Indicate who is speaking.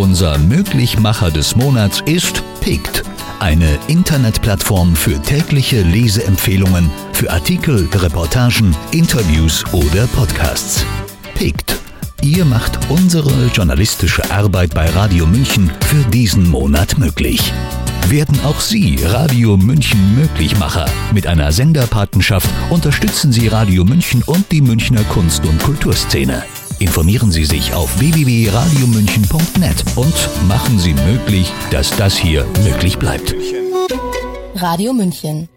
Speaker 1: Unser Möglichmacher des Monats ist Pict, eine Internetplattform für tägliche Leseempfehlungen für Artikel, Reportagen, Interviews oder Podcasts. Pict. Ihr macht unsere journalistische Arbeit bei Radio München für diesen Monat möglich. Werden auch Sie Radio München Möglichmacher. Mit einer Senderpatenschaft unterstützen Sie Radio München und die Münchner Kunst- und Kulturszene. Informieren Sie sich auf www.radiomünchen.net und machen Sie möglich, dass das hier möglich bleibt.
Speaker 2: Radio München